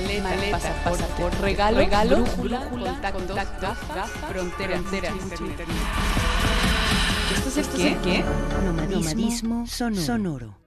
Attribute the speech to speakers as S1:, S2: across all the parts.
S1: maleta, maleta pasaporte, regalo, regalo, brújula, contacto, contacto, frontera, frontera,
S2: ¿Esto es esto qué? ¿Qué? Nomadismo, sonoro.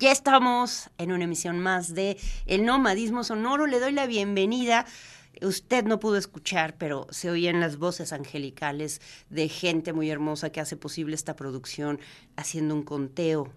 S3: Ya estamos en una emisión más de El Nomadismo Sonoro. Le doy la bienvenida. Usted no pudo escuchar, pero se oían las voces angelicales de gente muy hermosa que hace posible esta producción haciendo un conteo.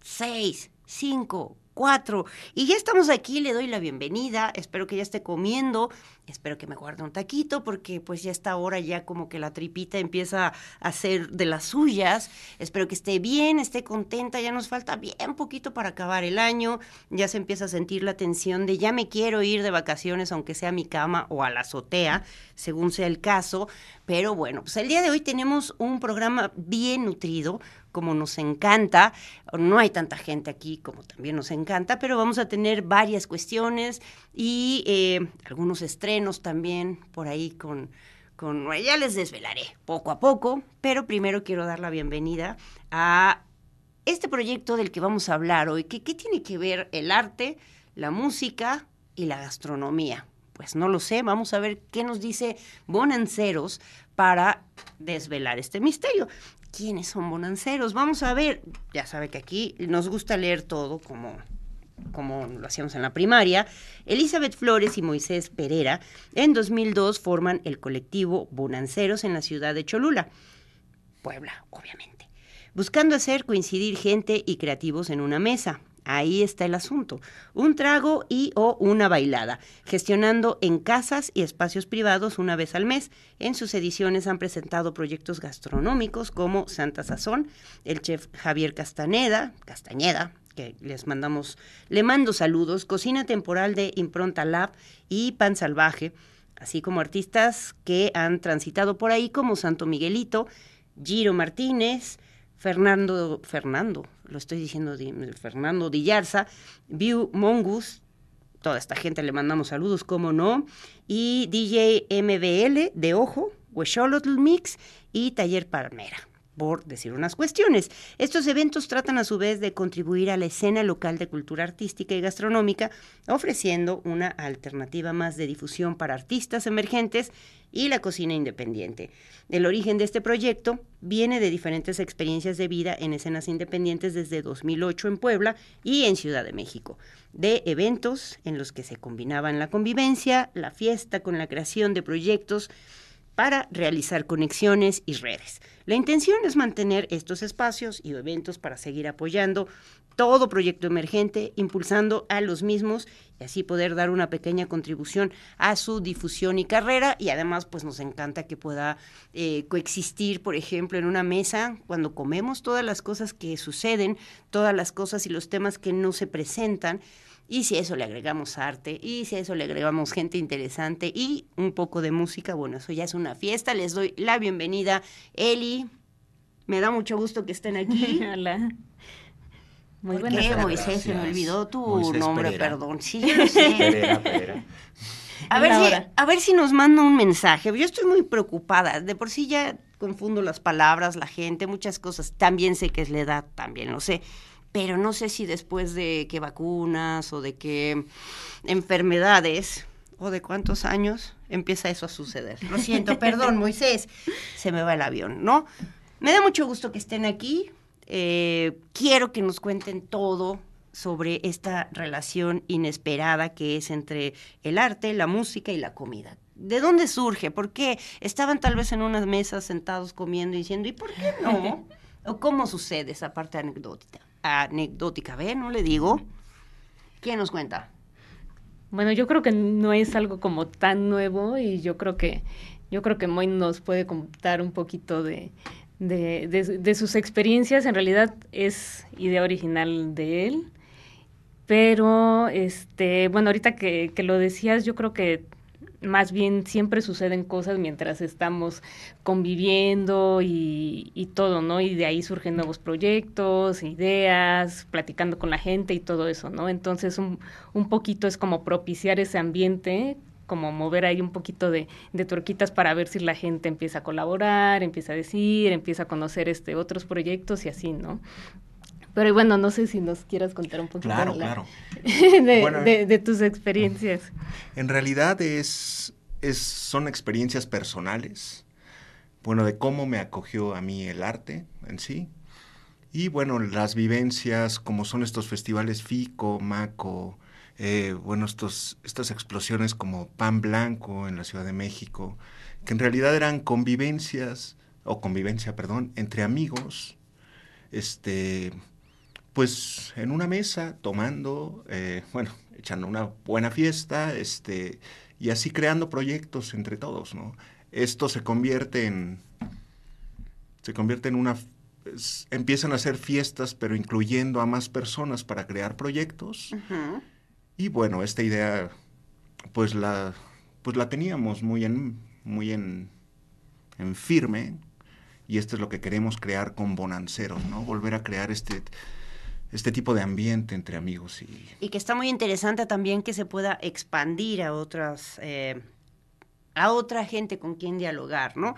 S3: Seis, cinco, cuatro. Y ya estamos aquí, le doy la bienvenida, espero que ya esté comiendo, espero que me guarde un taquito, porque pues ya está hora, ya como que la tripita empieza a ser de las suyas. Espero que esté bien, esté contenta, ya nos falta bien poquito para acabar el año, ya se empieza a sentir la tensión de ya me quiero ir de vacaciones, aunque sea a mi cama o a la azotea, según sea el caso. Pero bueno, pues el día de hoy tenemos un programa bien nutrido, como nos encanta. No hay tanta gente aquí como también nos encanta, pero vamos a tener varias cuestiones y eh, algunos estrenos también por ahí con, con... Ya les desvelaré poco a poco, pero primero quiero dar la bienvenida a este proyecto del que vamos a hablar hoy. ¿Qué, qué tiene que ver el arte, la música y la gastronomía? Pues no lo sé, vamos a ver qué nos dice Bonanceros para desvelar este misterio. ¿Quiénes son bonanceros? Vamos a ver, ya sabe que aquí nos gusta leer todo como como lo hacíamos en la primaria, Elizabeth Flores y Moisés Pereira en 2002 forman el colectivo Bonanceros en la ciudad de Cholula, Puebla, obviamente. buscando hacer coincidir gente y creativos en una mesa. Ahí está el asunto. Un trago y o una bailada, gestionando en casas y espacios privados una vez al mes. En sus ediciones han presentado proyectos gastronómicos como Santa Sazón, el chef Javier Castaneda, Castañeda, les mandamos, le mando saludos, Cocina Temporal de Impronta Lab y Pan Salvaje, así como artistas que han transitado por ahí como Santo Miguelito, Giro Martínez, Fernando, Fernando, lo estoy diciendo, Fernando Dillarza, View Mongus, toda esta gente le mandamos saludos, como no, y DJ MBL de Ojo, Huesholotl Mix y Taller Palmera por decir unas cuestiones. Estos eventos tratan a su vez de contribuir a la escena local de cultura artística y gastronómica, ofreciendo una alternativa más de difusión para artistas emergentes y la cocina independiente. El origen de este proyecto viene de diferentes experiencias de vida en escenas independientes desde 2008 en Puebla y en Ciudad de México, de eventos en los que se combinaban la convivencia, la fiesta con la creación de proyectos para realizar conexiones y redes. La intención es mantener estos espacios y eventos para seguir apoyando todo proyecto emergente, impulsando a los mismos y así poder dar una pequeña contribución a su difusión y carrera. Y además, pues nos encanta que pueda eh, coexistir, por ejemplo, en una mesa cuando comemos todas las cosas que suceden, todas las cosas y los temas que no se presentan y si a eso le agregamos arte, y si a eso le agregamos gente interesante y un poco de música, bueno, eso ya es una fiesta. Les doy la bienvenida, Eli. Me da mucho gusto que estén aquí.
S4: Hola.
S3: Muy ¿Por qué, Moisés? Se me olvidó tu nombre, perdón. Sí, yo sé. A ver, si, a ver si nos manda un mensaje. Yo estoy muy preocupada. De por sí ya confundo las palabras, la gente, muchas cosas. También sé que es la edad, también lo sé pero no sé si después de qué vacunas o de qué enfermedades o de cuántos años empieza eso a suceder. Lo siento, perdón, Moisés, se me va el avión, ¿no? Me da mucho gusto que estén aquí. Eh, quiero que nos cuenten todo sobre esta relación inesperada que es entre el arte, la música y la comida. ¿De dónde surge? ¿Por qué? Estaban tal vez en unas mesas sentados comiendo y diciendo, ¿y por qué no? ¿O cómo sucede esa parte anecdótica? Anecdótica, ¿ve? No le digo. ¿Quién nos cuenta?
S4: Bueno, yo creo que no es algo como tan nuevo y yo creo que yo creo que Moy nos puede contar un poquito de, de, sus experiencias. En realidad es idea original de él, pero este, bueno, ahorita que, que lo decías, yo creo que más bien siempre suceden cosas mientras estamos conviviendo y, y, todo, ¿no? Y de ahí surgen nuevos proyectos, ideas, platicando con la gente y todo eso, ¿no? Entonces un, un poquito es como propiciar ese ambiente como mover ahí un poquito de, de tuerquitas para ver si la gente empieza a colaborar, empieza a decir, empieza a conocer este otros proyectos y así, ¿no? Pero bueno, no sé si nos quieras contar un poquito
S5: claro, claro.
S4: de, tus experiencias.
S5: En realidad es, es, son experiencias personales, bueno, de cómo me acogió a mí el arte en sí. Y bueno, las vivencias, como son estos festivales FICO, MACO, eh, bueno, estos, estas explosiones como Pan Blanco en la Ciudad de México, que en realidad eran convivencias, o convivencia, perdón, entre amigos, este, pues en una mesa, tomando, eh, bueno, echando una buena fiesta, este, y así creando proyectos entre todos, ¿no? Esto se convierte en, se convierte en una, empiezan a hacer fiestas, pero incluyendo a más personas para crear proyectos. Y bueno, esta idea, pues la, pues la teníamos muy en, muy en, en firme, y esto es lo que queremos crear con Bonanceros, ¿no? Volver a crear este este tipo de ambiente entre amigos. Y,
S3: y que está muy interesante también que se pueda expandir a otras... Eh, a otra gente con quien dialogar, ¿no?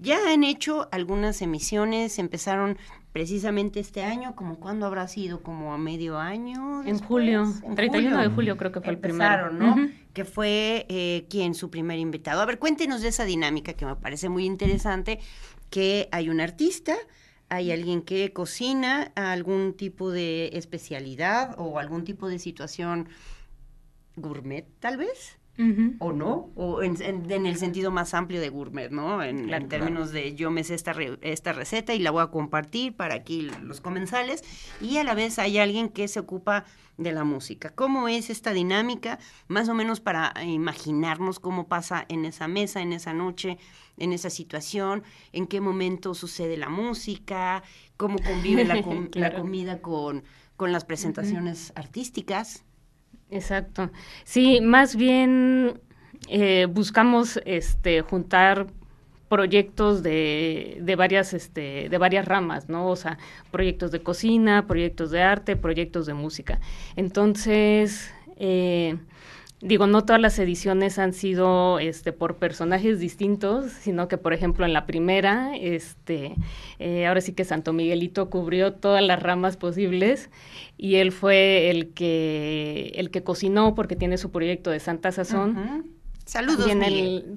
S3: Ya han hecho algunas emisiones, empezaron precisamente este año, como cuándo habrá sido, como a medio año.
S4: en julio, 31 de julio creo que fue el primero.
S3: ¿no? Que fue eh, quien su primer invitado. A ver, cuéntenos de esa dinámica que me parece muy interesante, que hay un artista, hay alguien que cocina algún tipo de especialidad o algún tipo de situación gourmet, tal vez. o no, o en, el sentido más amplio de gourmet, ¿no? En, términos de yo me sé esta, esta receta y la voy a compartir para aquí los comensales, y a la vez hay alguien que se ocupa de la música. ¿Cómo es esta dinámica? Más o menos para imaginarnos cómo pasa en esa mesa, en esa noche, en esa situación, en qué momento sucede la música, cómo convive la, la comida con, con las presentaciones artísticas.
S4: Exacto. Sí, más bien eh, buscamos este, juntar proyectos de, de varias este, de varias ramas, ¿no? O sea, proyectos de cocina, proyectos de arte, proyectos de música. Entonces, eh, digo, no todas las ediciones han sido este, por personajes distintos, sino que, por ejemplo, en la primera, este, eh, ahora sí que Santo Miguelito cubrió todas las ramas posibles y él fue el que, el que cocinó porque tiene su proyecto de Santa Sazón.
S3: Saludos,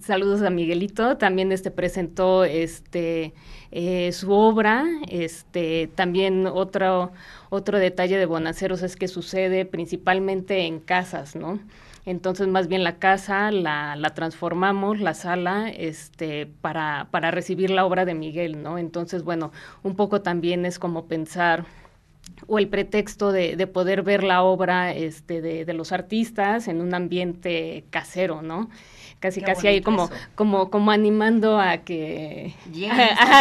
S4: saludos a Miguelito. También este presentó este eh, su obra. Este también otro otro detalle de Bonaceros es que sucede principalmente en casas, ¿no? Entonces, más bien la casa la, la transformamos, la sala, este, para, para recibir la obra de Miguel, ¿no? Entonces, bueno, un poco también es como pensar o el pretexto de, de, poder ver la obra este, de, de, los artistas en un ambiente casero, ¿no? Casi, casi ahí como, como, como animando a que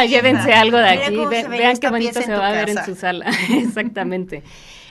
S4: llévense algo de aquí, vean qué bonito se va a ver en su sala. Exactamente.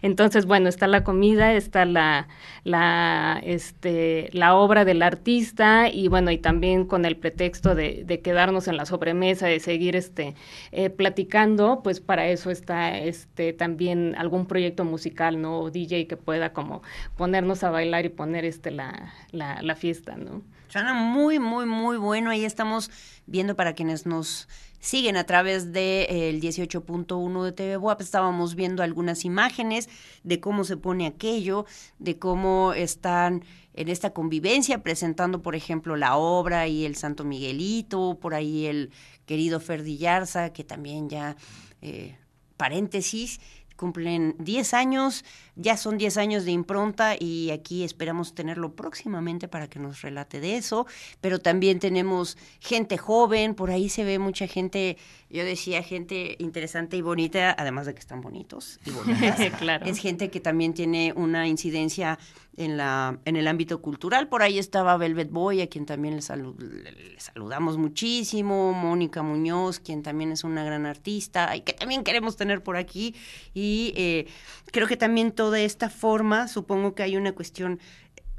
S4: Entonces, bueno, está la comida, está la, la, este, la obra del artista y bueno, y también con el pretexto de, quedarnos en la sobremesa, de seguir este, eh, platicando, pues para eso está este, también algún proyecto musical, ¿no? DJ que pueda como ponernos a bailar y poner este, la, la, la fiesta, ¿no?
S3: Suena muy, muy, muy bueno. Ahí estamos viendo para quienes nos siguen a través del de, 18.1 de TV WAP. Estábamos viendo algunas imágenes de cómo se pone aquello, de cómo están en esta convivencia presentando, por ejemplo, la obra y el Santo Miguelito, por ahí el querido Ferdillarza, que también ya, eh, paréntesis, cumplen 10 años, ya son 10 años de impronta y aquí esperamos tenerlo próximamente para que nos relate de eso, pero también tenemos gente joven, por ahí se ve mucha gente, yo decía gente interesante y bonita, además de que están bonitos y bonitas. claro. Es gente que también tiene una incidencia en, la, en el ámbito cultural. Por ahí estaba Velvet Boy, a quien también le, saludamos muchísimo, Mónica Muñoz, quien también es una gran artista y que también queremos tener por aquí. Y eh, creo que también toda esta forma, supongo que hay una cuestión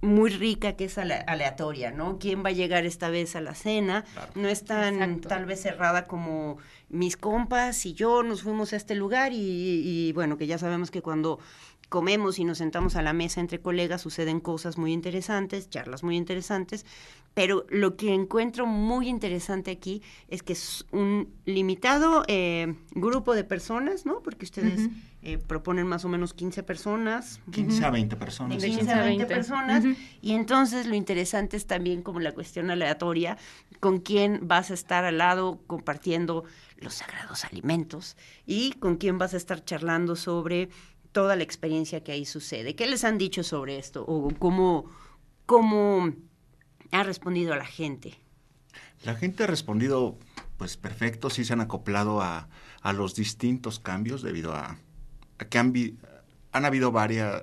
S3: muy rica que es aleatoria, ¿no? ¿Quién va a llegar esta vez a la cena? No es tan tal vez cerrada como mis compas y yo nos fuimos a este lugar y, y bueno, que ya sabemos que cuando comemos y nos sentamos a la mesa entre colegas, suceden cosas muy interesantes, charlas muy interesantes, pero lo que encuentro muy interesante aquí es que es un limitado eh, grupo de personas, ¿no? Porque ustedes eh, proponen más o menos 15 personas.
S5: 15 a 20 personas.
S3: 15 a 20 personas. Y entonces lo interesante es también como la cuestión aleatoria, con quién vas a estar al lado compartiendo los sagrados alimentos y con quién vas a estar charlando sobre toda la experiencia que ahí sucede. ¿Qué les han dicho sobre esto? ¿O cómo, cómo ha respondido a la gente?
S5: La gente ha respondido, pues perfecto, sí se han acoplado a, a los distintos cambios debido a, que han, han habido varias,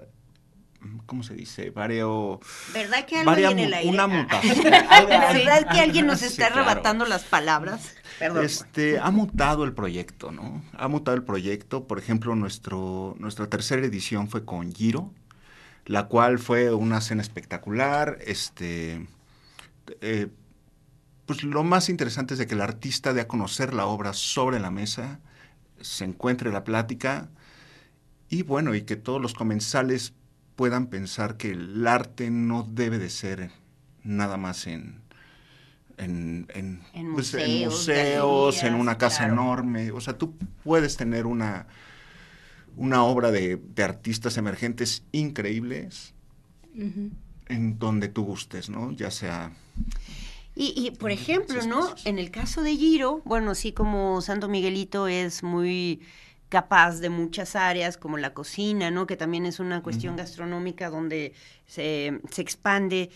S5: ¿cómo se dice? Vario,
S3: ¿Verdad que algo
S5: varia,
S3: viene
S5: Una mutación.
S3: ¿Verdad que alguien nos está arrebatando las palabras?
S5: Este, ha mutado el proyecto, ¿no? Ha mutado el proyecto. Por ejemplo, nuestro, nuestra tercera edición fue con Giro, la cual fue una cena espectacular. Este, eh, pues lo más interesante es de que el artista dé a conocer la obra sobre la mesa, se encuentre la plática y bueno, y que todos los comensales puedan pensar que el arte no debe de ser nada más en, en, en, pues, museos, en, una casa enorme. O sea, tú puedes tener una, una obra de, artistas emergentes increíbles en donde tú gustes, ¿no? Ya sea...
S3: Y, y por ejemplo, ¿no? En el caso de Giro, bueno, sí como Santo Miguelito es muy capaz de muchas áreas, como la cocina, ¿no? Que también es una cuestión gastronómica donde se, se expande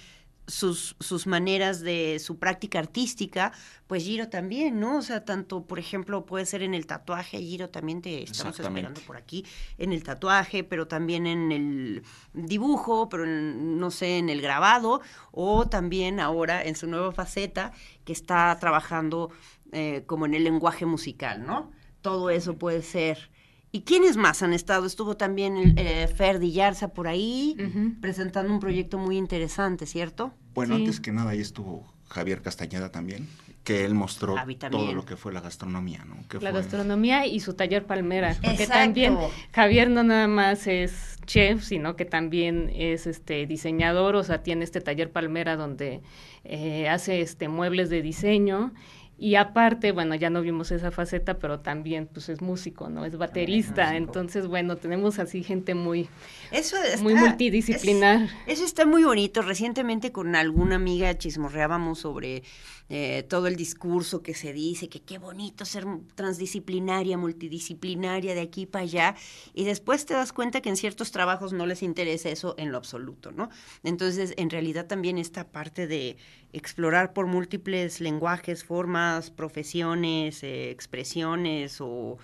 S3: sus, sus maneras de su práctica artística, pues Giro también, ¿no? O sea, tanto, por ejemplo, puede ser en el tatuaje, Giro también te estamos esperando por aquí, en el tatuaje, pero también en el dibujo, pero no sé, en el grabado, o también ahora en su nueva faceta que está trabajando eh, como en el lenguaje musical, ¿no? Todo eso puede ser ¿Y quiénes más han estado? Estuvo también eh, Fer Dillarza por ahí, presentando un proyecto muy interesante, ¿cierto?
S5: Bueno, antes que nada ahí estuvo Javier Castañeda también, que él mostró todo lo que fue la gastronomía, ¿no?
S4: la gastronomía y su taller palmera, porque también Javier no nada más es chef, sino que también es este diseñador, o sea, tiene este taller palmera donde eh, hace este muebles de diseño y aparte, bueno, ya no vimos esa faceta, pero también pues es músico, ¿no? Es baterista. Entonces, bueno, tenemos así gente muy, eso muy multidisciplinar.
S3: eso está muy bonito. Recientemente con alguna amiga chismorreábamos sobre eh, todo el discurso que se dice, que qué bonito ser transdisciplinaria, multidisciplinaria de aquí para allá, y después te das cuenta que en ciertos trabajos no les interesa eso en lo absoluto, ¿no? Entonces, en realidad también esta parte de explorar por múltiples lenguajes, formas, profesiones, eh, expresiones o,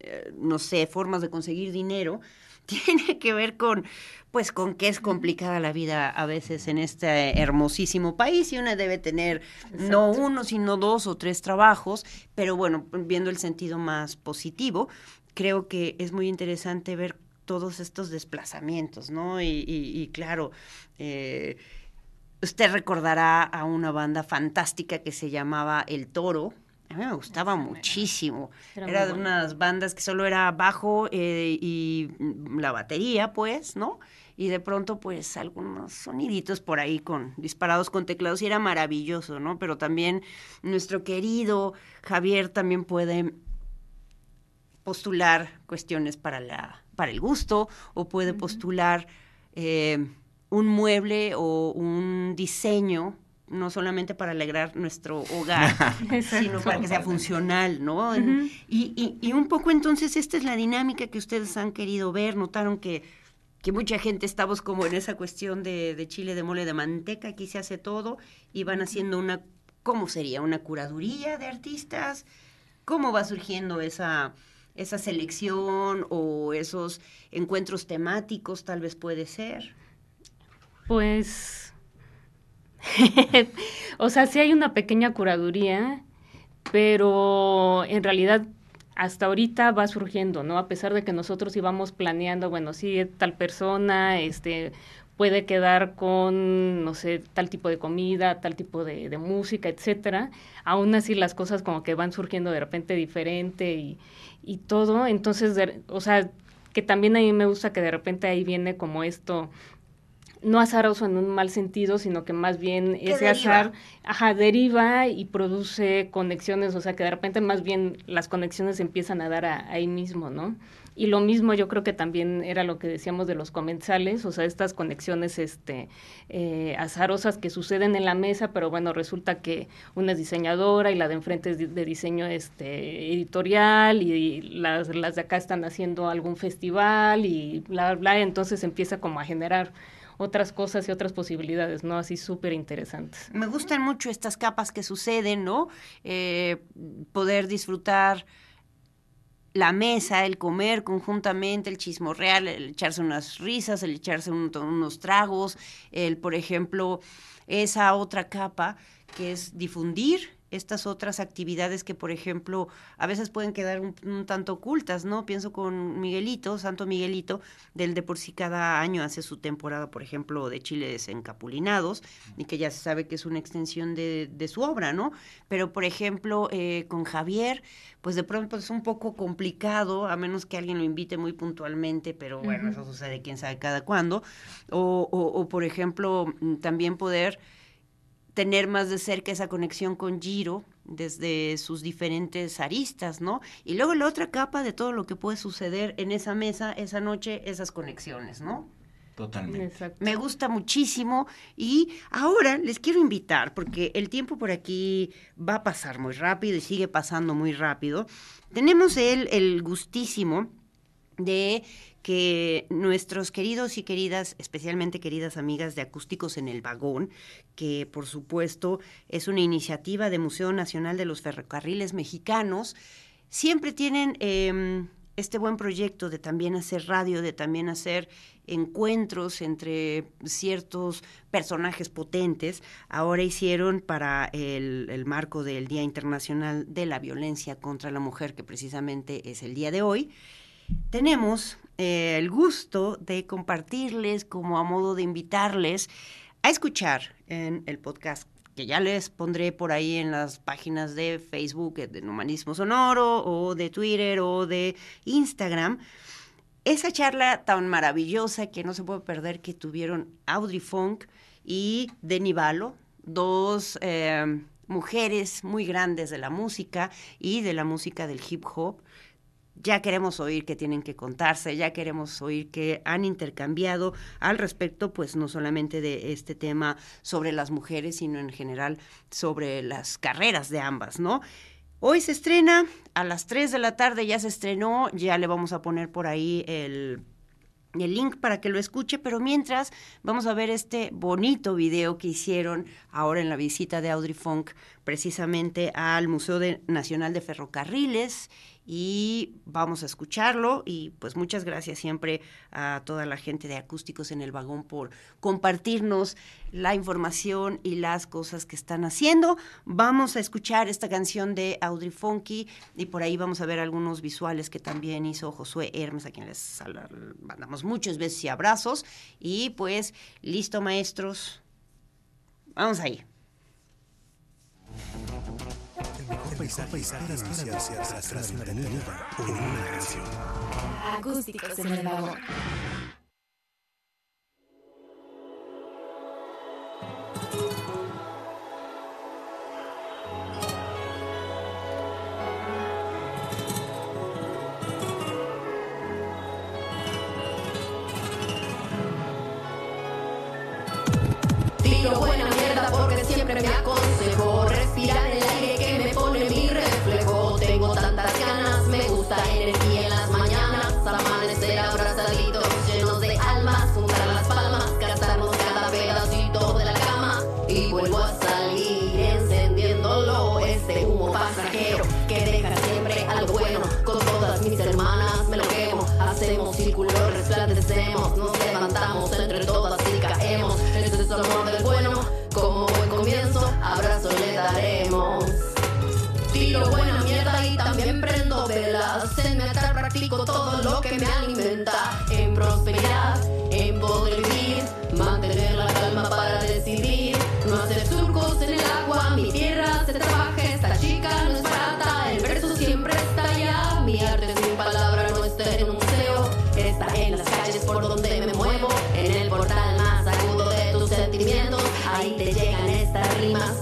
S3: eh, no sé, formas de conseguir dinero, tiene que ver con, pues, con que es complicada la vida a veces en este hermosísimo país y una debe tener no uno, sino dos o tres trabajos, pero bueno, viendo el sentido más positivo, creo que es muy interesante ver todos estos desplazamientos, ¿no? Y, claro, eh, usted recordará a una banda fantástica que se llamaba El Toro, a mí me gustaba muchísimo. Era, de unas bandas que solo era bajo eh, y la batería, pues, ¿no? Y de pronto, pues, algunos soniditos por ahí con disparados con teclados y era maravilloso, ¿no? Pero también nuestro querido Javier también puede postular cuestiones para la para el gusto o puede postular eh, un mueble o un diseño no solamente para alegrar nuestro hogar, sino para que sea funcional, ¿no? y, y, un poco entonces esta es la dinámica que ustedes han querido ver, notaron que, que mucha gente estamos como en esa cuestión de, de, chile de mole de manteca, aquí se hace todo, y van haciendo una, ¿cómo sería? ¿Una curaduría de artistas? ¿Cómo va surgiendo esa, esa selección o esos encuentros temáticos tal vez puede ser?
S4: Pues o sea, sí hay una pequeña curaduría, pero en realidad hasta ahorita va surgiendo, ¿no? A pesar de que nosotros íbamos planeando, bueno, sí, tal persona, este, puede quedar con, no sé, tal tipo de comida, tal tipo de, música, etcétera. Aún así las cosas como que van surgiendo de repente diferente y, y todo. Entonces, o sea, que también a mí me gusta que de repente ahí viene como esto no azaroso en un mal sentido, sino que más bien ese azar, ajá, deriva y produce conexiones, o sea, que de repente más bien las conexiones empiezan a dar ahí mismo, ¿no? Y lo mismo yo creo que también era lo que decíamos de los comensales, o sea, estas conexiones este, eh, azarosas que suceden en la mesa, pero bueno, resulta que una es diseñadora y la de enfrente es de, diseño este, editorial y, las, las de acá están haciendo algún festival y bla, bla, bla, entonces empieza como a generar otras cosas y otras posibilidades, ¿no? Así súper interesantes.
S3: Me gustan mucho estas capas que suceden, ¿no? Eh, poder disfrutar la mesa, el comer conjuntamente, el chismorreal, el echarse unas risas, el echarse unos tragos, el, por ejemplo, esa otra capa que es difundir estas otras actividades que, por ejemplo, a veces pueden quedar un, tanto ocultas, ¿no? Pienso con Miguelito, Santo Miguelito, del de por sí cada año hace su temporada, por ejemplo, de chiles encapulinados, y que ya se sabe que es una extensión de, de su obra, ¿no? Pero, por ejemplo, eh, con Javier, pues de pronto es un poco complicado, a menos que alguien lo invite muy puntualmente, pero bueno, eso sucede quién sabe cada cuándo. O, o, o, por ejemplo, mm, también poder tener más de cerca esa conexión con Giro desde sus diferentes aristas, ¿no? Y luego la otra capa de todo lo que puede suceder en esa mesa, esa noche, esas conexiones, ¿no?
S5: Totalmente.
S3: Me gusta muchísimo y ahora les quiero invitar, porque el tiempo por aquí va a pasar muy rápido y sigue pasando muy rápido. Tenemos el, el gustísimo
S6: de que nuestros queridos y queridas, especialmente queridas amigas de Acústicos en el Vagón, que por supuesto es una iniciativa de Museo Nacional de los Ferrocarriles Mexicanos, siempre tienen em, este buen proyecto de también hacer radio, de también hacer encuentros entre ciertos personajes potentes. Ahora hicieron para el, marco del Día Internacional de la Violencia contra la Mujer, que precisamente es el día de hoy, tenemos eh, el gusto de compartirles como a modo de invitarles a escuchar en el podcast que ya les pondré por ahí en las páginas de Facebook de Humanismo Sonoro o de Twitter o de Instagram. Esa charla tan maravillosa que no se puede perder que tuvieron Audrey Funk y Denny Balo, dos eh, mujeres muy grandes de la música y de la música del hip hop ya queremos oír que tienen que contarse, ya queremos oír que han intercambiado al respecto, pues no solamente de este tema sobre las mujeres, sino en general sobre las carreras de ambas, ¿no? Hoy se estrena, a las 3 de la tarde ya se estrenó, ya le vamos a poner por ahí el el link para que lo escuche, pero mientras vamos a ver este bonito video que hicieron ahora en la visita de Audrey Funk precisamente al Museo Nacional de Ferrocarriles y vamos a escucharlo y pues muchas gracias siempre a toda la gente de Acústicos en el Vagón por compartirnos la información y las cosas que están haciendo. Vamos a escuchar esta canción de Audrey Funky y por ahí vamos a ver algunos visuales que también hizo Josué Hermes, a quien les mandamos muchos besos y abrazos. Y pues, listo maestros, vamos ahí paisaje, paisaje hacia tras una avenida o una canción. Acústicos en el vagón.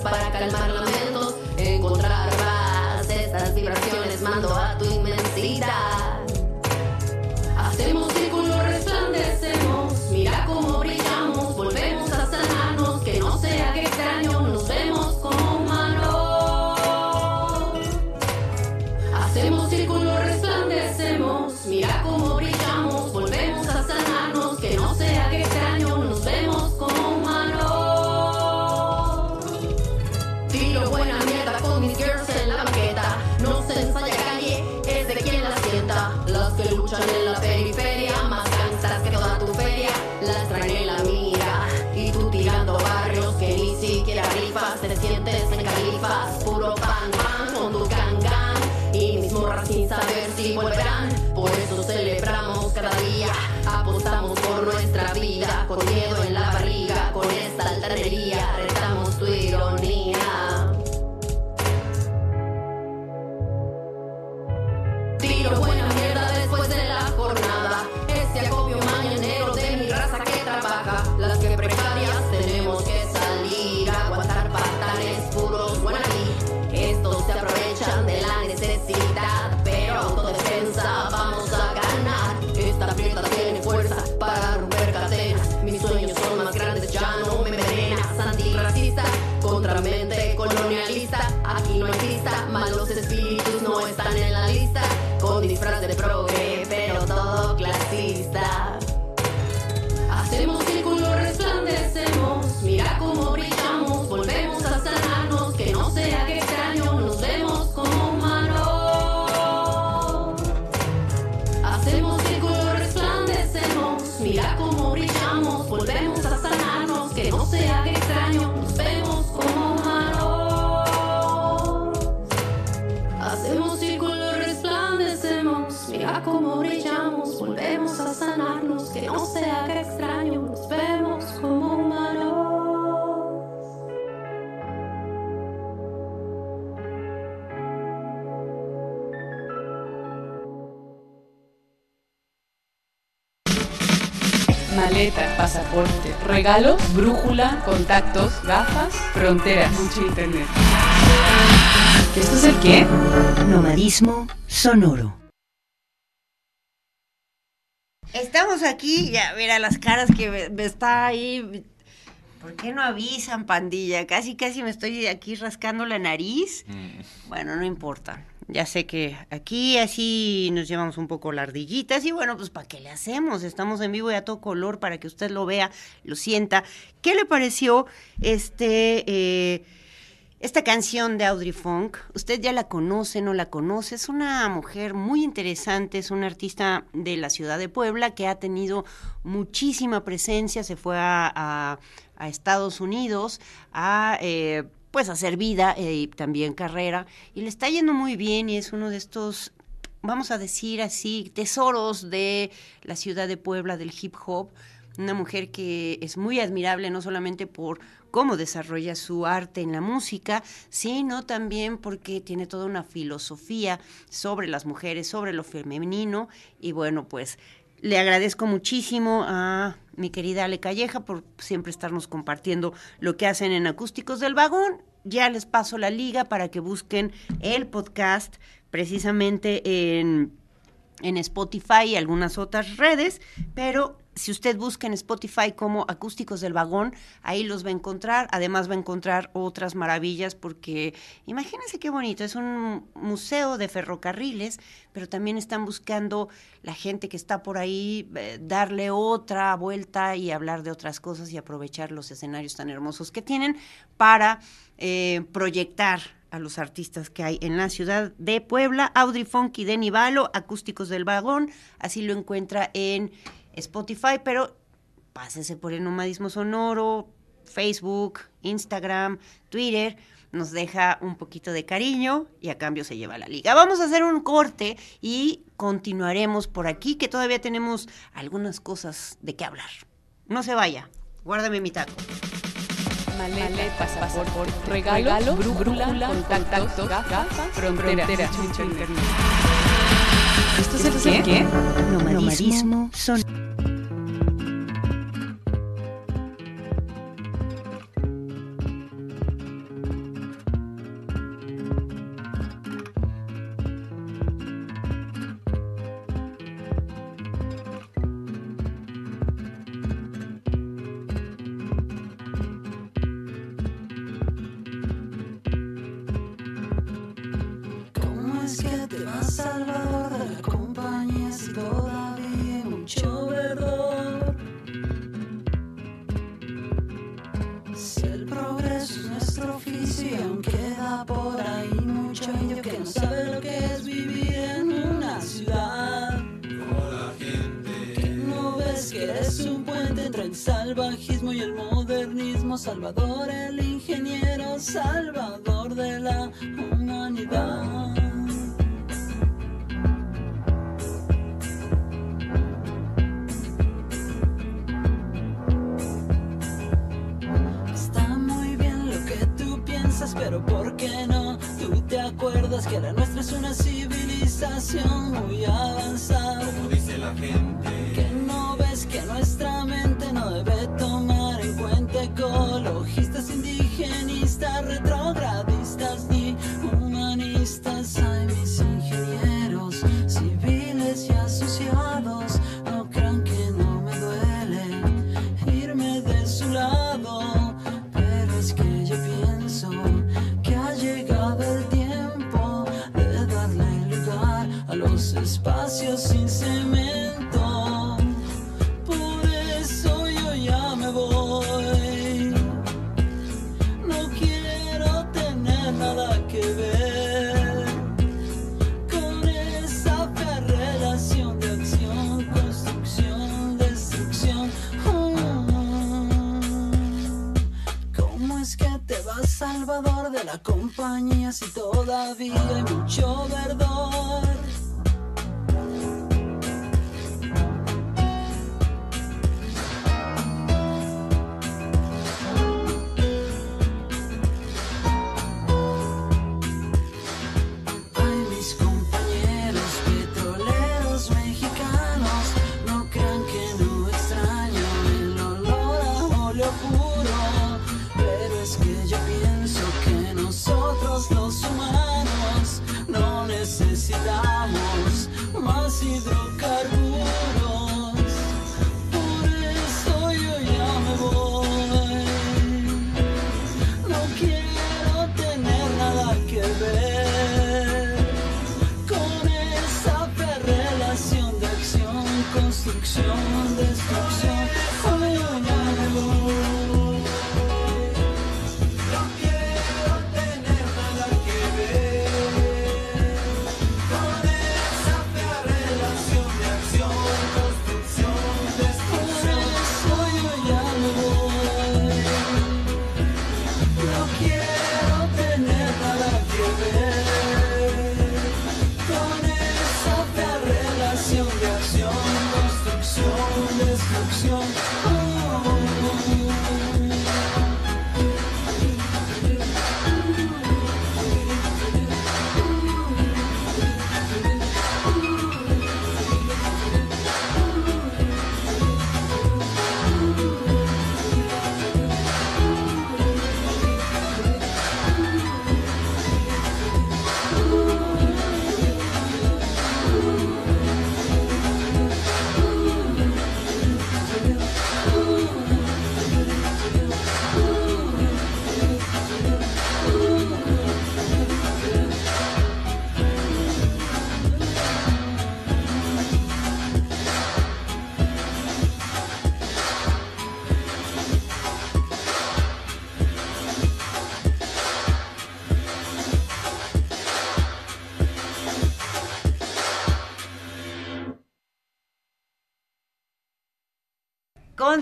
S6: Para calmar esta
S1: regalos, brújula, contactos, gafas, fronteras, mucho internet. ¿Esto es el qué?
S2: Nomadismo sonoro.
S3: Estamos aquí, ya mira las caras que me, me está ahí. ¿Por qué no avisan, pandilla? Casi, casi me estoy aquí rascando la nariz. Bueno, no importa. Ya sé que aquí así nos llevamos un poco las ardillitas y bueno, pues ¿para qué le hacemos? Estamos en vivo y a todo color para que usted lo vea, lo sienta. ¿Qué le pareció este eh, esta canción de Audrey Funk? Usted ya la conoce, no la conoce. Es una mujer muy interesante, es una artista de la ciudad de Puebla que ha tenido muchísima presencia. Se fue a, a- a Estados Unidos a eh, pues hacer vida eh, y también carrera y le está yendo muy bien y es uno de estos vamos a decir así tesoros de la ciudad de Puebla del hip hop. Una mujer que es muy admirable no solamente por cómo desarrolla su arte en la música, sino también porque tiene toda una filosofía sobre las mujeres, sobre lo femenino y bueno, pues le agradezco muchísimo a mi querida Ale Calleja por siempre estarnos compartiendo lo que hacen en Acústicos del Vagón. Ya les paso la liga para que busquen el podcast precisamente en, en Spotify y algunas otras redes, pero si usted busca en Spotify como Acústicos del Vagón, ahí los va a encontrar. Además va a encontrar otras maravillas porque imagínense qué bonito, es un museo de ferrocarriles, pero también están buscando la gente que está por ahí eh, darle otra vuelta y hablar de otras cosas y aprovechar los escenarios tan hermosos que tienen para eh, proyectar a los artistas que hay en la ciudad de Puebla, Audrey Funky de Nivalo, Acústicos del Vagón, así lo encuentra en Spotify, pero pásese por el nomadismo sonoro, Facebook, Instagram, Twitter, nos deja un poquito de cariño y a cambio se lleva la liga. Vamos a hacer un corte y continuaremos por aquí, que todavía tenemos algunas cosas de qué hablar. No se vaya, guárdame mi taco.
S1: Maleta, pasaporte, regalo, brújula, contactos, gafas, fronteras. ¿Esto es el qué?
S2: Nomadismo sonoro.
S7: ¿Cómo salvajismo y el modernismo, Salvador el ingeniero, salvador sin cemento. Por eso yo ya me voy. No quiero tener nada que ver con esa relación de acción, construcción, destrucción. Mm. ¿Cómo es que te vas, Salvador, de la compañía si todavía hay mucho verdor?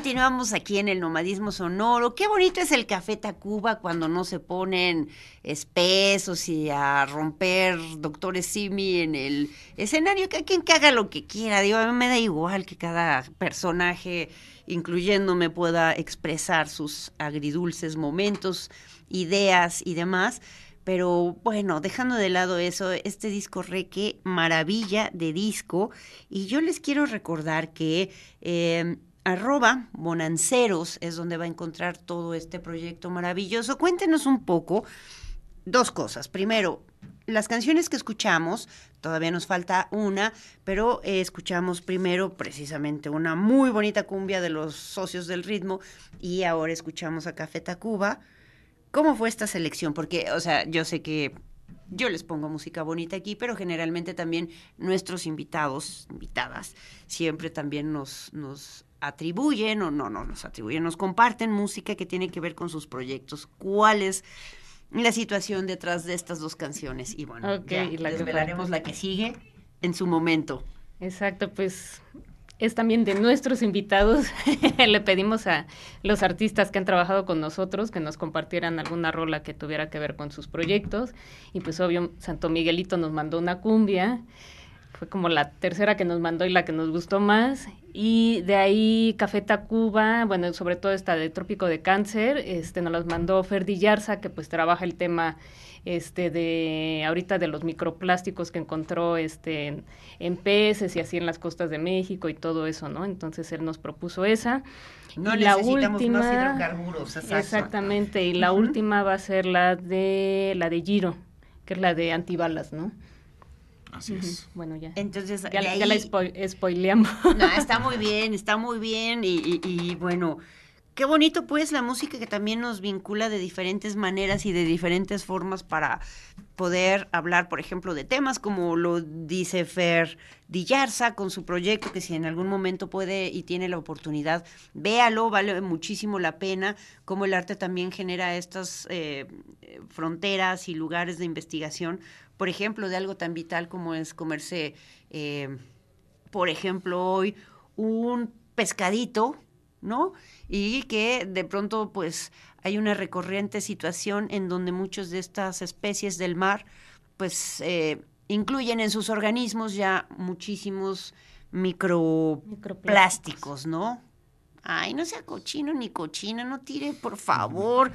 S3: Continuamos aquí en el nomadismo sonoro. Qué bonito es el Café Tacuba cuando no se ponen espesos y a romper doctores Simi en el escenario. Que quien que haga lo que quiera. Digo, a mí me da igual que cada personaje, incluyéndome, pueda expresar sus agridulces momentos, ideas y demás. Pero bueno, dejando de lado eso, este disco Reque, maravilla de disco. Y yo les quiero recordar que eh, arroba bonanceros es donde va a encontrar todo este proyecto maravilloso. Cuéntenos un poco dos cosas. Primero, las canciones que escuchamos, todavía nos falta una, pero eh, escuchamos primero precisamente una muy bonita cumbia de los socios del ritmo y ahora escuchamos a Café Tacuba. ¿Cómo fue esta selección? Porque, o sea, yo sé que yo les pongo música bonita aquí, pero generalmente también nuestros invitados, invitadas, siempre también nos, nos atribuyen o no, no nos atribuyen, nos comparten música que tiene que ver con sus proyectos. ¿Cuál es la situación detrás de estas dos canciones? Y bueno,
S4: okay,
S3: ya desvelaremos la que sigue en su momento.
S4: Exacto, pues es también de nuestros invitados. Le pedimos a los artistas que han trabajado con nosotros que nos compartieran alguna rola que tuviera que ver con sus proyectos. Y pues obvio, Santo Miguelito nos mandó una cumbia fue como la tercera que nos mandó y la que nos gustó más. Y de ahí Café Tacuba, bueno, sobre todo esta de Trópico de Cáncer, este nos las mandó Ferdi Yarza, que pues trabaja el tema este de ahorita de los microplásticos que encontró este en, peces y así en las costas de México y todo eso, ¿no? Entonces él nos propuso esa.
S3: No y la última, más hidrocarburos,
S4: Exactamente, y la última va a ser la de la de Giro, que es la de antibalas, ¿no?
S5: Así es.
S4: Bueno, ya.
S3: Entonces,
S4: ya, la spoileamos.
S3: No, está muy bien, está muy bien. Y, y, bueno, qué bonito pues la música que también nos vincula de diferentes maneras y de diferentes formas para poder hablar, por ejemplo, de temas como lo dice Fer Dillarza con su proyecto, que si en algún momento puede y tiene la oportunidad, véalo, vale muchísimo la pena, como el arte también genera estas eh, fronteras y lugares de investigación por ejemplo, de algo tan vital como es comerse, eh, por ejemplo, hoy un pescadito ¿no? Y que de pronto pues hay una recurrente situación en donde muchas de estas especies del mar pues eh, incluyen en sus organismos ya muchísimos microplásticos, ¿no? Ay, no sea cochino ni cochina, no tire, por favor.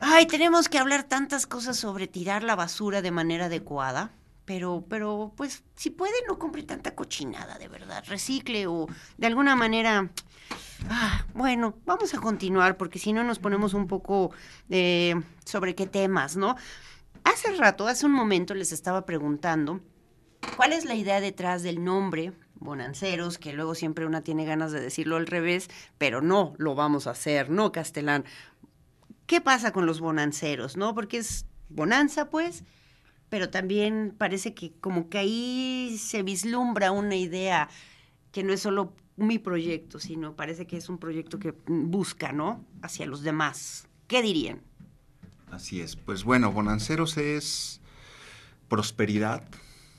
S3: Ay, tenemos que hablar tantas cosas sobre tirar la basura de manera adecuada, pero, pero, pues, si puede, no compre tanta cochinada, de verdad. Recicle o de alguna manera. Ah, bueno, vamos a continuar, porque si no nos ponemos un poco eh, sobre qué temas, ¿no? Hace rato, hace un momento, les estaba preguntando cuál es la idea detrás del nombre bonanceros, que luego siempre una tiene ganas de decirlo al revés, pero no lo vamos a hacer, no, Castelán. ¿Qué pasa con los bonanceros, no? Porque es bonanza, pues, pero también parece que como que ahí se vislumbra una idea que no es solo mi proyecto, sino parece que es un proyecto que busca, ¿no? Hacia los demás. ¿Qué dirían?
S5: Así es. Pues bueno, Bonanceros es prosperidad,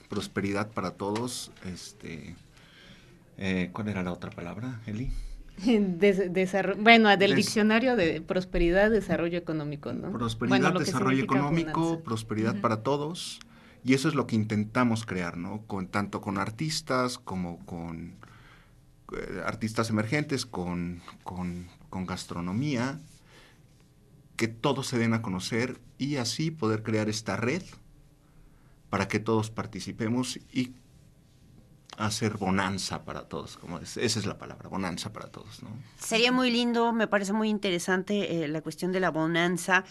S5: prosperidad para todos. Este, eh, ¿Cuál era la otra palabra, Eli?
S4: bueno, del diccionario de prosperidad, desarrollo económico, ¿no?
S5: Prosperidad, desarrollo económico, prosperidad para todos. Y eso es lo que intentamos crear, ¿no? Con, tanto con artistas como con artistas emergentes, con, con, con gastronomía, que todos se den a conocer y así poder crear esta red para que todos participemos y hacer bonanza para todos, como esa es la palabra, bonanza para todos. ¿no?
S3: Sería muy lindo, me parece muy interesante eh, la cuestión de la bonanza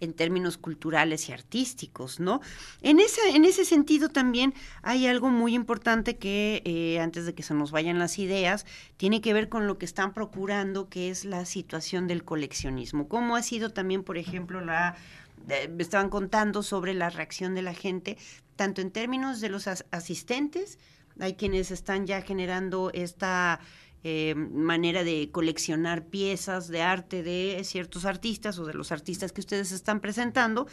S3: en términos culturales y artísticos, ¿no? En ese, en ese sentido también hay algo muy importante que, eh, antes de que se nos vayan las ideas, tiene que ver con lo que están procurando, que es la situación del coleccionismo. ¿Cómo ha sido también, por ejemplo, la... Me estaban contando sobre la reacción de la gente, tanto en términos de los asistentes, hay quienes están ya generando esta eh, manera de coleccionar piezas de arte de ciertos artistas o de los artistas que ustedes están presentando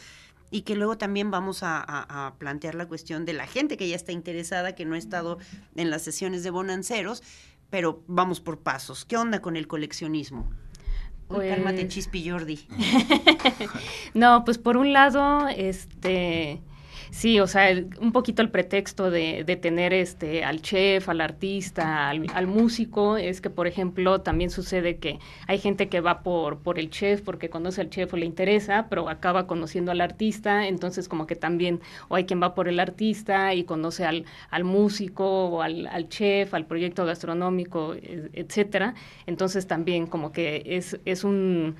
S3: y que luego también vamos a, plantear la cuestión de la gente que ya está interesada, que no ha estado en las sesiones de Bonanceros, pero vamos por pasos. ¿Qué onda con el coleccionismo? Pues... cálmate, Chispi Jordi.
S4: no, pues por un lado, este Sí, o sea, un poquito el pretexto de, de, tener este al chef, al artista, al, músico, es que, por ejemplo, también sucede que hay gente que va por, por el chef porque conoce al chef o le interesa, pero acaba conociendo al artista, entonces como que también, o hay quien va por el artista y conoce al, al músico o al, al chef, al proyecto gastronómico, etcétera. Entonces también como que es, es un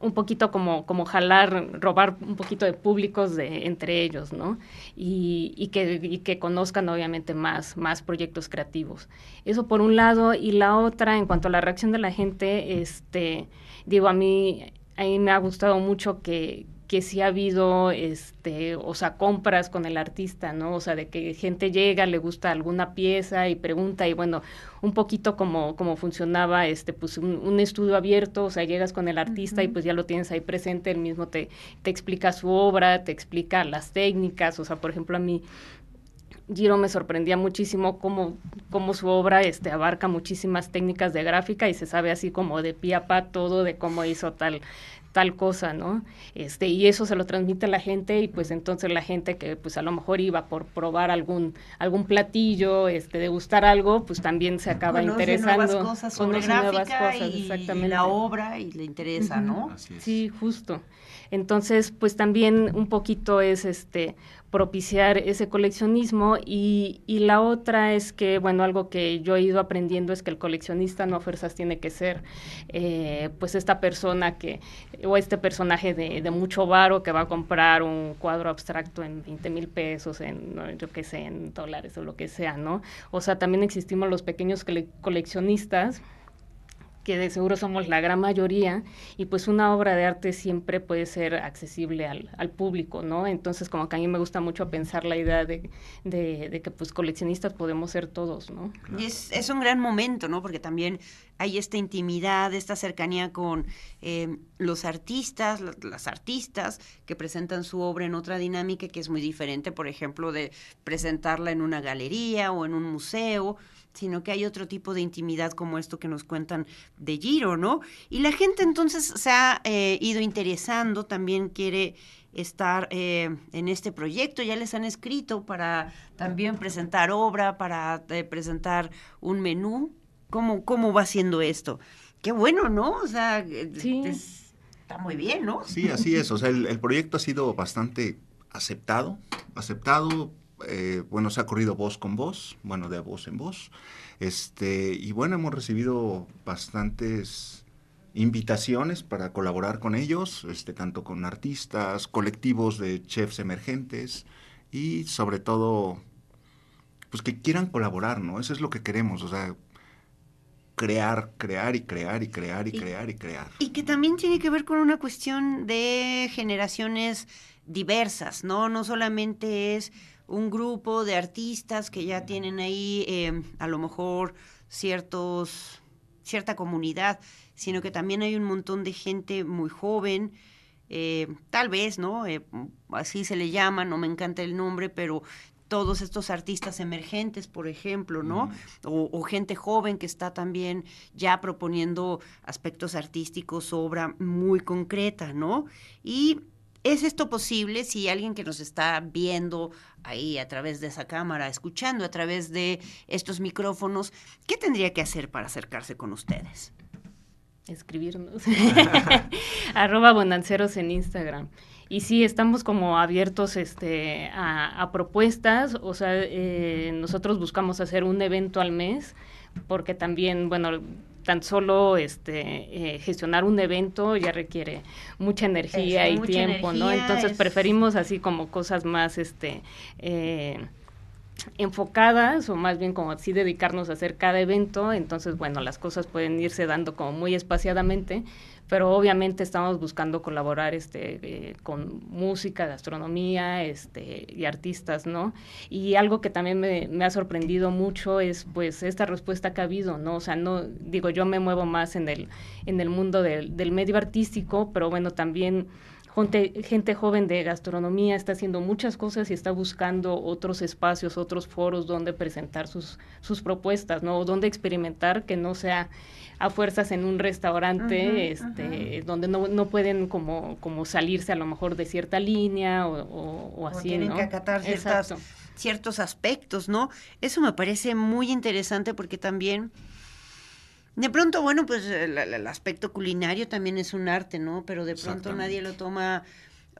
S4: un poquito como, como jalar, robar un poquito de públicos de, entre ellos, ¿no? Y, que, y que conozcan obviamente más, más proyectos creativos. Eso por un lado, y la otra, en cuanto a la reacción de la gente, este, digo, a mí, a mí me ha gustado mucho que, que sí ha habido, este, o sea, compras con el artista, ¿no? O sea, de que gente llega, le gusta alguna pieza y pregunta y bueno, un poquito como, como funcionaba, este, pues un, estudio abierto, o sea, llegas con el artista y pues ya lo tienes ahí presente, él mismo te, te explica su obra, te explica las técnicas, o sea, por ejemplo, a mí Giro me sorprendía muchísimo cómo, cómo su obra este, abarca muchísimas técnicas de gráfica y se sabe así como de pie a pa todo de cómo hizo tal tal cosa, ¿no? Este, y eso se lo transmite a la gente y pues entonces la gente que pues a lo mejor iba por probar algún algún platillo, este, de gustar algo, pues también se acaba interesando.
S3: Nuevas cosas sobre nuevas cosas, y, exactamente. la obra y le interesa, ¿no?
S4: Sí, justo. Entonces, pues también un poquito es este propiciar ese coleccionismo y, y, la otra es que, bueno, algo que yo he ido aprendiendo es que el coleccionista no a fuerzas tiene que ser eh, pues esta persona que, o este personaje de, de, mucho varo que va a comprar un cuadro abstracto en 20 mil pesos, en, yo qué sé, en dólares o lo que sea, ¿no? O sea, también existimos los pequeños coleccionistas que de seguro somos la gran mayoría, y pues una obra de arte siempre puede ser accesible al, al público, ¿no? Entonces como que a mí me gusta mucho pensar la idea de, de, que pues coleccionistas podemos ser todos, ¿no?
S3: Y es, es, un gran momento, ¿no? Porque también hay esta intimidad, esta cercanía con eh, los artistas, las, las artistas que presentan su obra en otra dinámica que es muy diferente, por ejemplo, de presentarla en una galería o en un museo, sino que hay otro tipo de intimidad como esto que nos cuentan de Giro, ¿no? Y la gente entonces se ha eh, ido interesando, también quiere estar eh, en este proyecto, ya les han escrito para también presentar obra, para eh, presentar un menú. ¿Cómo, ¿Cómo va siendo esto? Qué bueno, ¿no? O sea, está muy bien, ¿no?
S5: Sí, así es. O sea, el, el proyecto ha sido bastante aceptado, aceptado eh, bueno, se ha corrido voz con voz, bueno, de voz en voz. Este, y bueno, hemos recibido bastantes invitaciones para colaborar con ellos, este, tanto con artistas, colectivos de chefs emergentes y sobre todo, pues que quieran colaborar, ¿no? Eso es lo que queremos, o sea, crear, crear y crear y crear y, crear y crear.
S3: Y que también tiene que ver con una cuestión de generaciones diversas, ¿no? No solamente es un grupo de artistas que ya tienen ahí eh, a lo mejor ciertos, cierta comunidad, sino que también hay un montón de gente muy joven, eh, tal vez, ¿no? Eh, así se le llama, no me encanta el nombre, pero todos estos artistas emergentes, por ejemplo, ¿no? O, o, gente joven que está también ya proponiendo aspectos artísticos, obra muy concreta, ¿no? Y ¿Es esto posible si alguien que nos está viendo ahí a través de esa cámara, escuchando a través de estos micrófonos, qué tendría que hacer para acercarse con ustedes?
S4: Escribirnos. Arroba bonanceros en Instagram. Y sí, estamos como abiertos este, a, propuestas, o sea, eh, nosotros buscamos hacer un evento al mes, porque también, bueno, tan solo este eh, gestionar un evento ya requiere mucha energía y tiempo, ¿no? Entonces preferimos así como cosas más este eh, enfocadas o más bien como así dedicarnos a hacer cada evento, entonces bueno, las cosas pueden irse dando como muy espaciadamente, pero obviamente estamos buscando colaborar este, eh, con música, gastronomía este, y artistas, ¿no? Y algo que también me, me, ha sorprendido mucho es pues esta respuesta que ha habido, ¿no? O sea, no, digo, yo me muevo más en el, en el mundo del, del medio artístico, pero bueno, también gente, gente joven de gastronomía está haciendo muchas cosas y está buscando otros espacios, otros foros donde presentar sus, sus propuestas, ¿no? O donde experimentar que no sea a fuerzas en un restaurante, este, donde no, no, pueden como, como salirse a lo mejor de cierta línea o, o, así,
S3: tienen que acatar ciertos aspectos, ¿no? Eso me parece muy interesante porque también... De pronto, bueno, pues el, aspecto culinario también es un arte, ¿no? Pero de pronto nadie lo toma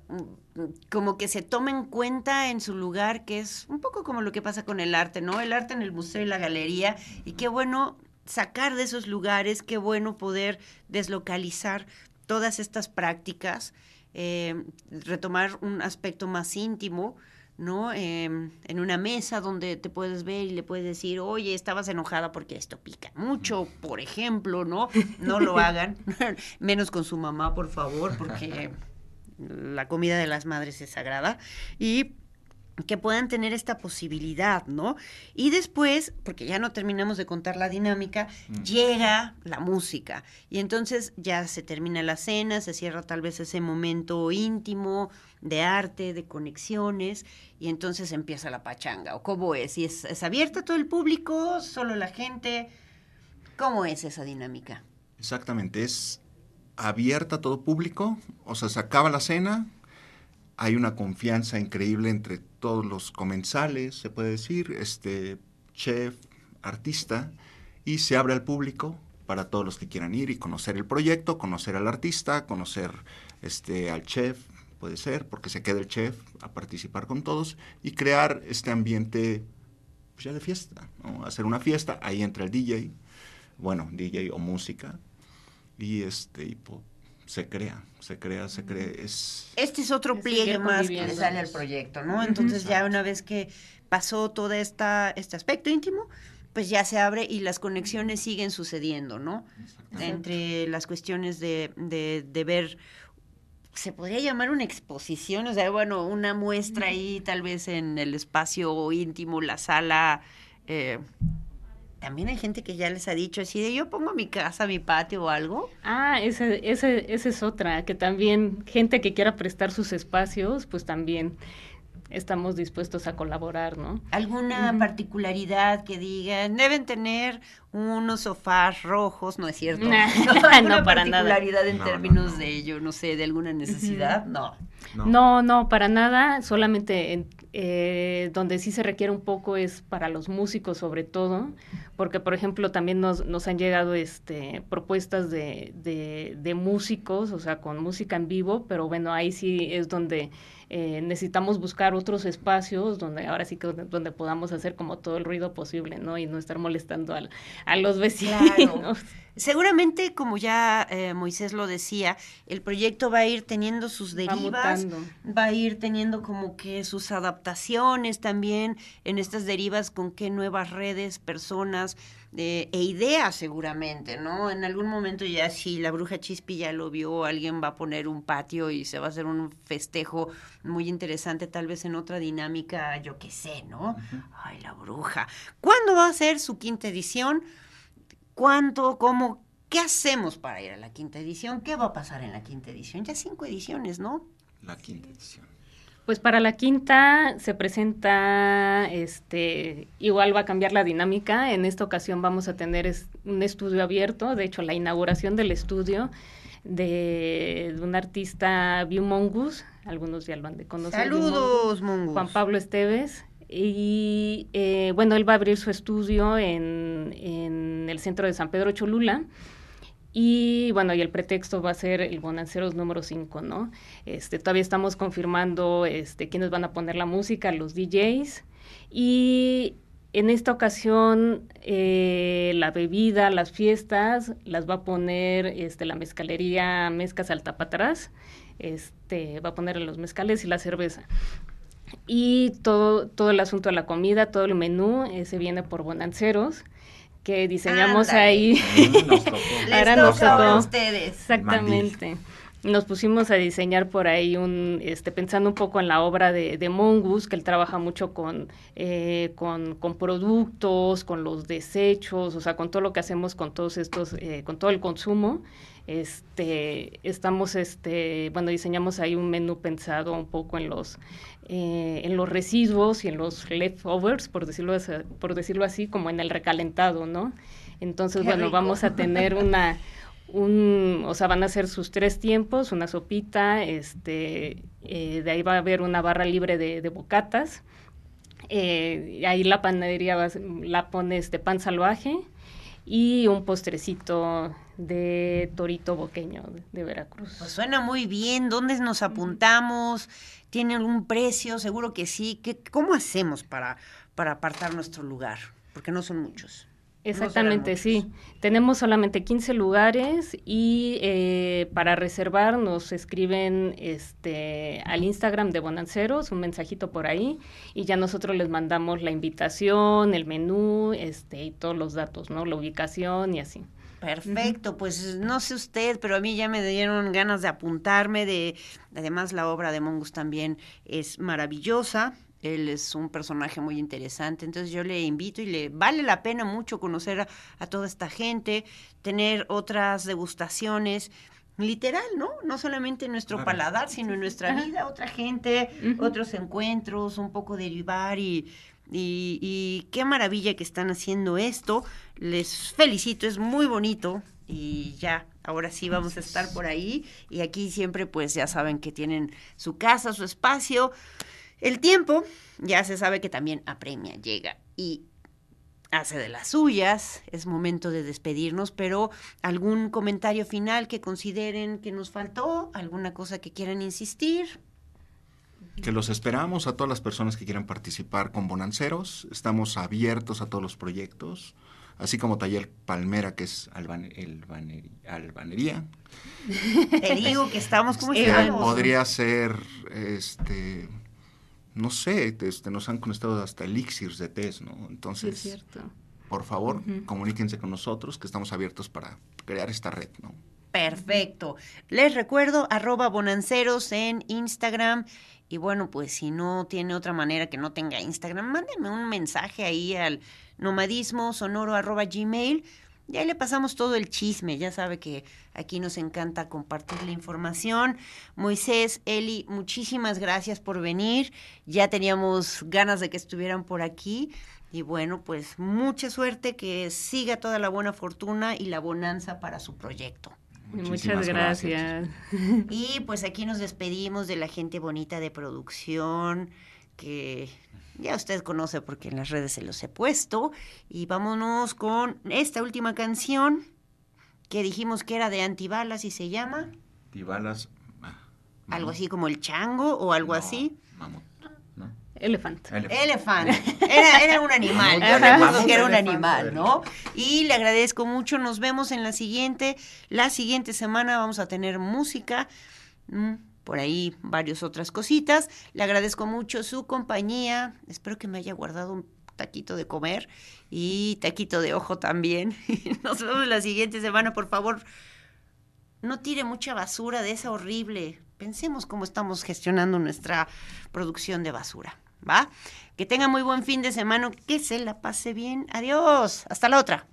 S3: mm, como que se toma en cuenta en su lugar, que es un poco como lo que pasa con el arte, ¿no? El arte en el museo y la galería, y qué bueno sacar de esos lugares, qué bueno poder deslocalizar todas estas prácticas, eh, retomar un aspecto más íntimo, ¿no? Em, en una mesa donde te puedes ver y le puedes decir, oye, estabas enojada porque esto pica mucho, por ejemplo, ¿no? No lo hagan, menos con su mamá, por favor, porque la comida de las madres es sagrada. Y que puedan tener esta posibilidad, ¿no? Y después, porque ya no terminamos de contar la dinámica, mm. llega la música. Y entonces ya se termina la cena, se cierra tal vez ese momento íntimo de arte, de conexiones, y entonces empieza la pachanga. ¿O cómo es? ¿Y es, abierta todo el público? ¿Solo la gente? ¿Cómo es esa dinámica?
S5: Exactamente, es abierta a todo público, o sea, se acaba la cena, hay una confianza increíble entre todos los comensales, se puede decir, este chef, artista, y se abre al público para todos los que quieran ir y conocer el proyecto, conocer al artista, conocer este al chef, puede ser, porque se queda el chef a participar con todos y crear este ambiente pues, ya de fiesta, hacer una fiesta, ahí entra el DJ, bueno, DJ o música, y este, y, se crea, se crea, se crea. Es...
S3: Este es otro pliegue más que le sale al proyecto, ¿no? Entonces ya una vez que pasó todo esta, este aspecto íntimo, pues ya se abre y las conexiones siguen sucediendo, ¿no? Entre las cuestiones de, de, de ver se podría llamar una exposición, o sea, bueno, una muestra ahí tal vez en el espacio íntimo, la sala, eh, también hay gente que ya les ha dicho así de yo pongo mi casa, mi patio o algo.
S4: Ah, esa, esa, esa es otra, que también gente que quiera prestar sus espacios, pues también estamos dispuestos a colaborar, ¿no?
S3: ¿Alguna particularidad que digan, deben tener unos sofás rojos, no es cierto?
S4: no, para nada.
S3: particularidad en términos de ello, no sé, de alguna necesidad? No.
S4: No. no, para nada, solamente eh, donde sí se requiere un poco es para los músicos sobre todo, porque por ejemplo también nos, nos han llegado este, propuestas de, de, de músicos, o sea, con música en vivo, pero bueno, ahí sí es donde eh, necesitamos buscar otros espacios donde ahora sí que donde, podamos hacer como todo el ruido posible, ¿no? Y no estar molestando al, a los vecinos.
S3: Seguramente, como ya eh, Moisés lo decía, el proyecto va a ir teniendo sus derivas, va, a ir teniendo como que sus adaptaciones también en estas derivas con qué nuevas redes, personas eh, e ideas seguramente, ¿no? En algún momento ya si la bruja Chispi ya lo vio, alguien va a poner un patio y se va a hacer un festejo muy interesante, tal vez en otra dinámica, yo qué sé, ¿no? Ay, la bruja. ¿Cuándo va a ser su quinta edición? ¿Cuánto? ¿Cómo? ¿Qué hacemos para ir a la quinta edición? ¿Qué va a pasar en la quinta edición? Ya cinco ediciones, ¿no?
S5: La quinta edición.
S4: Pues para la quinta se presenta, este, igual va a cambiar la dinámica. En esta ocasión vamos a tener un estudio abierto, de hecho la inauguración del estudio de, un artista View Mongus, algunos ya lo han de conocer.
S3: Saludos, Mongus.
S4: Juan Pablo Esteves. Y eh, bueno, él va a abrir su estudio en, en, el centro de San Pedro Cholula. Y bueno, y el pretexto va a ser el Bonanceros número 5, ¿no? Este, todavía estamos confirmando este, quiénes van a poner la música, los DJs. Y en esta ocasión, eh, la bebida, las fiestas, las va a poner este, la mezcalería Mezcas Altapatrás. Este, va a poner los mezcales y la cerveza. Y todo, todo el asunto de la comida, todo el menú, eh, se viene por Bonanceros que diseñamos ahí.
S3: Ahora nos tocó. a ustedes.
S4: Exactamente. Nos pusimos a diseñar por ahí un, este, pensando un poco en la obra de, de Mongus, que él trabaja mucho con, eh, con, con, productos, con los desechos, o sea, con todo lo que hacemos con todos estos, eh, con todo el consumo. Este, estamos, este, bueno, diseñamos ahí un menú pensado un poco en los, eh, en los residuos y en los leftovers, por decirlo, así, por decirlo así, como en el recalentado, ¿no? Entonces, bueno, vamos a tener una, un, o sea, van a ser sus tres tiempos, una sopita, este, eh, de ahí va a haber una barra libre de, de bocatas, eh, ahí la panadería va, la pone este pan salvaje y un postrecito de torito boqueño de, Veracruz.
S3: Pues suena muy bien, ¿dónde nos apuntamos? ¿Tiene algún precio? Seguro que sí. ¿Qué, ¿Cómo hacemos para, para apartar nuestro lugar? Porque no son muchos.
S4: Exactamente, sí. Tenemos solamente 15 lugares y eh, para reservar nos escriben este, al Instagram de Bonanceros, un mensajito por ahí, y ya nosotros les mandamos la invitación, el menú este, y todos los datos, ¿no? La ubicación y así.
S3: Perfecto, pues no sé usted, pero a mí ya me dieron ganas de apuntarme, de además la obra de Mongus también es maravillosa, él es un personaje muy interesante, entonces yo le invito y le vale la pena mucho conocer a, toda esta gente, tener otras degustaciones, literal, ¿no? No solamente en nuestro paladar, sino en nuestra vida, otra gente, otros encuentros, un poco derivar y, y, y, qué maravilla que están haciendo esto. Les felicito, es muy bonito y ya, ahora sí vamos a estar por ahí y aquí siempre pues ya saben que tienen su casa, su espacio. El tiempo ya se sabe que también apremia, llega y hace de las suyas. Es momento de despedirnos, pero algún comentario final que consideren que nos faltó, alguna cosa que quieran insistir.
S5: Que los esperamos a todas las personas que quieran participar con Bonanceros. Estamos abiertos a todos los proyectos, así como Taller Palmera, que es albanería.
S3: Te digo que estamos como
S5: estamos. Podría ser este no sé, este, nos han conectado hasta elixirs de test, ¿no? Entonces, por favor, comuníquense con nosotros, que estamos abiertos para crear esta red, ¿no?
S3: Perfecto. Les recuerdo, arroba bonanceros en Instagram. Y bueno, pues si no tiene otra manera que no tenga Instagram, mándenme un mensaje ahí al nomadismo sonoro arroba gmail Ya le pasamos todo el chisme, ya sabe que aquí nos encanta compartir la información. Moisés, Eli, muchísimas gracias por venir. Ya teníamos ganas de que estuvieran por aquí. Y bueno, pues mucha suerte, que siga toda la buena fortuna y la bonanza para su proyecto.
S4: Muchas gracias.
S3: Y pues aquí nos despedimos de la gente bonita de producción, que ya usted conoce porque en las redes se los he puesto. Y vámonos con esta última canción que dijimos que era de antibalas y se llama
S5: Antibalas.
S3: ah, algo así como el chango o algo así.
S5: Mamut. ¿No?
S4: Elephant.
S3: Elephant. Era, era un animal. Yo recuerdo que era un
S5: Elefante.
S3: animal, ¿no? Y le agradezco mucho. Nos vemos en la siguiente. La siguiente semana vamos a tener música. mm, Por ahí varias otras cositas. Le agradezco mucho su compañía. Espero que me haya guardado un taquito de comer y taquito de ojo también. Nos vemos la siguiente semana. Por favor, no tire mucha basura de esa horrible. Pensemos cómo estamos gestionando nuestra producción de basura, ¿va? Que tenga muy buen fin de semana, que se la pase bien. Adiós, hasta la otra.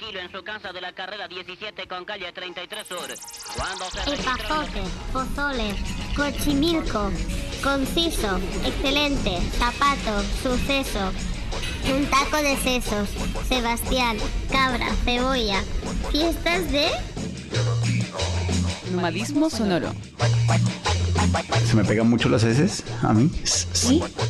S8: Tranquilo en su casa de la carrera 17 con calle 33 Sur. Cuando se.
S9: Epazote, pozole, cochimilco, conciso, excelente, zapato, suceso, un taco de sesos, Sebastián, cabra, cebolla, fiestas de...
S1: Nomadismo sonoro.
S10: ¿Se me pegan mucho las heces a mí?
S1: ¿Sí?